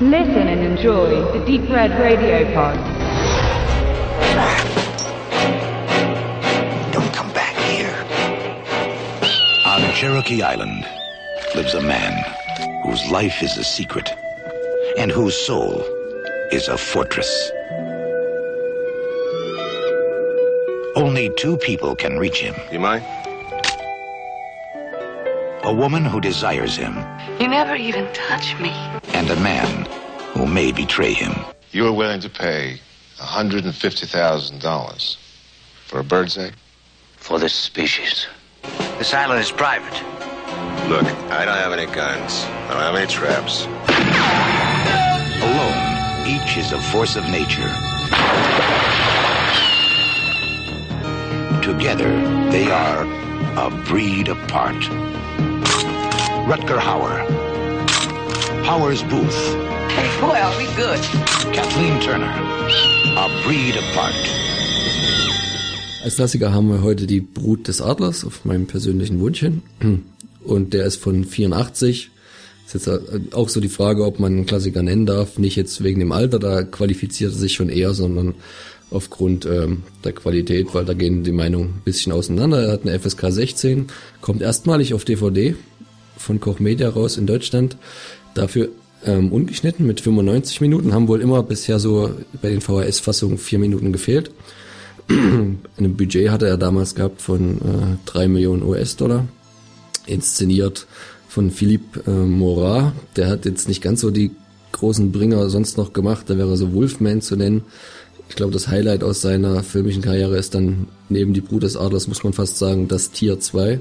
Listen and enjoy the Deep Red Radio Pod. Don't come back here. On Cherokee Island lives a man whose life is a secret and whose soul is a fortress. Only two people can reach him. You mind? A woman who desires him You never even touch me. and a man who may betray him. You are willing to pay $150,000 for a bird's egg? for this species. This island is private. Look, I don't have any guns. I don't have any traps. Alone, each is a force of nature. Together, they are a breed apart. Rutger Hauer, Hauer's Booth, Hey, boy, are we good. Kathleen Turner, a breed apart. Als Klassiker haben wir heute die Brut des Adlers auf meinem persönlichen Wunsch hin. Und der ist von 84. Ist jetzt auch so die Frage, ob man einen Klassiker nennen darf. Nicht jetzt wegen dem Alter, da qualifiziert er sich schon eher, sondern aufgrund ähm, der Qualität, weil da gehen die Meinungen ein bisschen auseinander. Er hat eine FSK 16, kommt erstmalig auf DVD von Koch Media raus in Deutschland. Dafür ähm, ungeschnitten mit 95 Minuten, haben wohl immer bisher so bei den VHS-Fassungen vier Minuten gefehlt. Ein Budget hatte er damals gehabt von äh, 3 Millionen US-Dollar. Inszeniert von Philippe äh, Morat. Der hat jetzt nicht ganz so die großen Bringer sonst noch gemacht. Da wäre so Wolfman zu nennen. Ich glaube, das Highlight aus seiner filmischen Karriere ist dann neben die Brut des Adlers, muss man fast sagen, das Tier 2.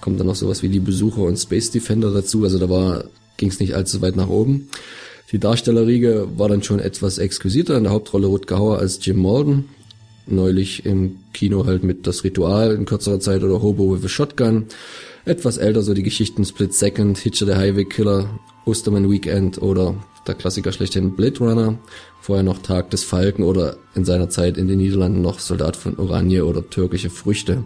Kommt dann noch sowas wie die Besucher und Space Defender dazu. Also da war ging es nicht allzu weit nach oben. Die Darstellerriege war dann schon etwas exquisiter. In der Hauptrolle Rutger Hauer als Jim Morgan. Neulich im Kino halt mit Das Ritual in kürzerer Zeit oder Hobo with a Shotgun. Etwas älter so die Geschichten Split Second, Hitcher der Highway Killer, Osterman Weekend oder der Klassiker schlechthin Blade Runner. Vorher noch Tag des Falken oder in seiner Zeit in den Niederlanden noch Soldat von Oranje oder türkische Früchte.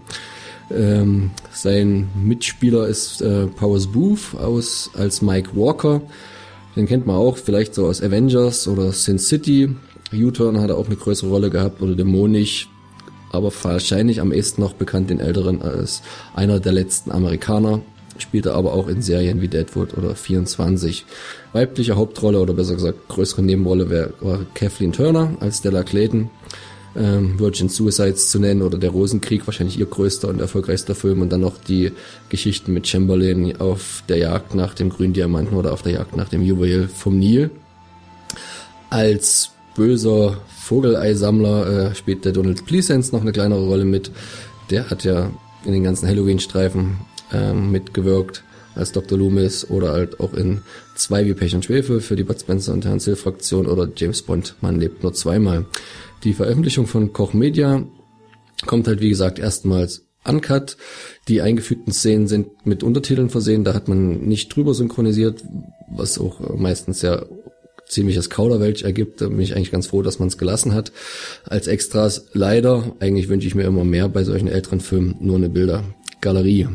Ähm, sein Mitspieler ist äh, Powers Booth aus als Mike Walker. Den kennt man auch vielleicht so aus Avengers oder Sin City. U-Turn hat er auch eine größere Rolle gehabt oder Dämonisch. Aber wahrscheinlich am ehesten noch bekannt den Älteren als einer der letzten Amerikaner. Spielte aber auch in Serien wie Deadwood oder 24. Weibliche Hauptrolle oder besser gesagt größere Nebenrolle war Kathleen Turner als Stella Clayton ähm, Virgin Suicides zu nennen oder der Rosenkrieg, wahrscheinlich ihr größter und erfolgreichster Film und dann noch die Geschichten mit Chamberlain auf der Jagd nach dem grünen Diamanten oder auf der Jagd nach dem Juwel vom Nil. Als böser Vogeleisammler äh, spielt der Donald Pleasence noch eine kleinere Rolle mit. Der hat ja in den ganzen Halloween-Streifen ähm, mitgewirkt als Dr. Loomis oder halt auch in zwei wie Pech und Schwefel für die Bud Spencer und Terence Hill Fraktion oder James Bond, man lebt nur zweimal. Die Veröffentlichung von Koch Media kommt halt wie gesagt erstmals uncut. Die eingefügten Szenen sind mit Untertiteln versehen, da hat man nicht drüber synchronisiert, was auch meistens ja ziemliches Kauderwelsch ergibt. Da bin ich eigentlich ganz froh, dass man es gelassen hat. Als Extras leider, eigentlich wünsche ich mir immer mehr bei solchen älteren Filmen, nur eine Bildergalerie.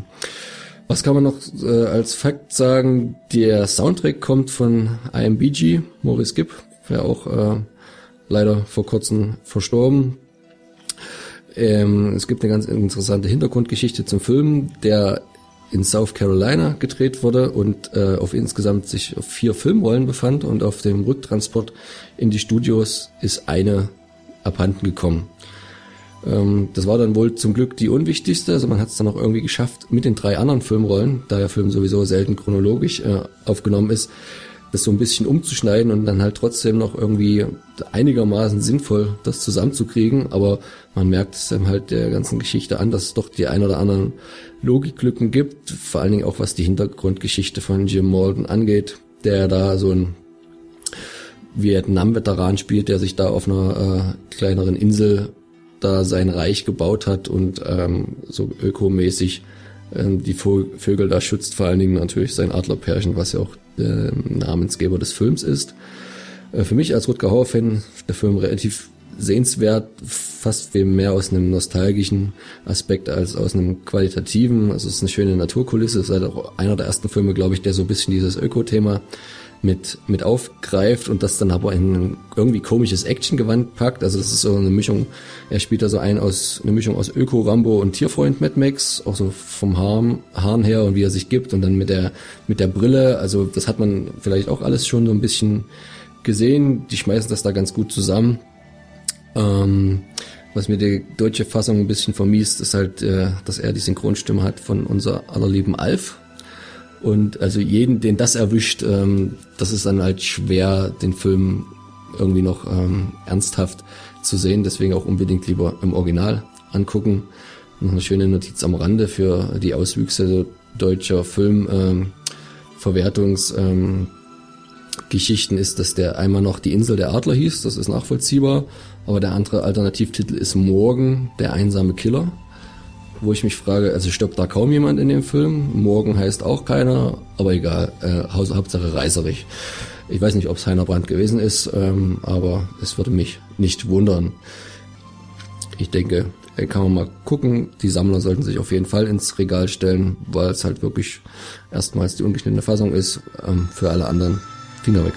Was kann man noch äh, als Fakt sagen? Der Soundtrack kommt von IMBG, Maurice Gibb, wäre auch äh, leider vor kurzem verstorben. Ähm, es gibt eine ganz interessante Hintergrundgeschichte zum Film, der in South Carolina gedreht wurde und äh, auf insgesamt sich auf vier Filmrollen befand und auf dem Rücktransport in die Studios ist eine abhanden gekommen. Ähm, das war dann wohl zum Glück die unwichtigste, also man hat es dann auch irgendwie geschafft, mit den drei anderen Filmrollen, da der Film sowieso selten chronologisch äh, aufgenommen ist, das so ein bisschen umzuschneiden und dann halt trotzdem noch irgendwie einigermaßen sinnvoll das zusammenzukriegen, aber man merkt es dann halt der ganzen Geschichte an, dass es doch die ein oder anderen Logiklücken gibt, vor allen Dingen auch was die Hintergrundgeschichte von Jim Malden angeht, der da so ein Vietnam-Veteran spielt, der sich da auf einer äh, kleineren Insel da sein Reich gebaut hat und ähm, so ökomäßig ähm, die Vögel da schützt, vor allen Dingen natürlich sein Adlerpärchen, was ja auch der Namensgeber des Films ist. Äh, für mich als Rutger Hauer-Fan der Film relativ sehenswert, fast viel mehr aus einem nostalgischen Aspekt als aus einem qualitativen. Also es ist eine schöne Naturkulisse, es ist halt auch einer der ersten Filme, glaube ich, der so ein bisschen dieses Öko-Thema mit, mit aufgreift und das dann aber in ein irgendwie komisches Actiongewand packt. Also das ist so eine Mischung, er spielt da so ein aus, eine Mischung aus Öko, Rambo und Tierfreund Mad Max, auch so vom Haaren, Haaren her und wie er sich gibt und dann mit der, mit der Brille. Also das hat man vielleicht auch alles schon so ein bisschen gesehen. Die schmeißen das da ganz gut zusammen. Ähm, was mir die deutsche Fassung ein bisschen vermiest, ist halt, äh, dass er die Synchronstimme hat von unser allerlieben Alf. Und also jeden, den das erwischt, ähm, das ist dann halt schwer, den Film irgendwie noch ähm, ernsthaft zu sehen. Deswegen auch unbedingt lieber im Original angucken. Noch eine schöne Notiz am Rande für die Auswüchse deutscher Filmverwertungsgeschichten ähm, Geschichten ist, dass der einmal noch die Insel der Adler hieß, das ist nachvollziehbar, aber der andere Alternativtitel ist Morgen, der einsame Killer wo ich mich frage, also stirbt da kaum jemand in dem Film? Morgen heißt auch keiner, aber egal, äh, Hauptsache reißerig. Ich weiß nicht, ob es Heiner Brand gewesen ist, ähm, aber es würde mich nicht wundern. Ich denke, äh, kann man mal gucken. Die Sammler sollten sich auf jeden Fall ins Regal stellen, weil es halt wirklich erstmals die ungeschnittene Fassung ist. Ähm, für alle anderen Finger weg.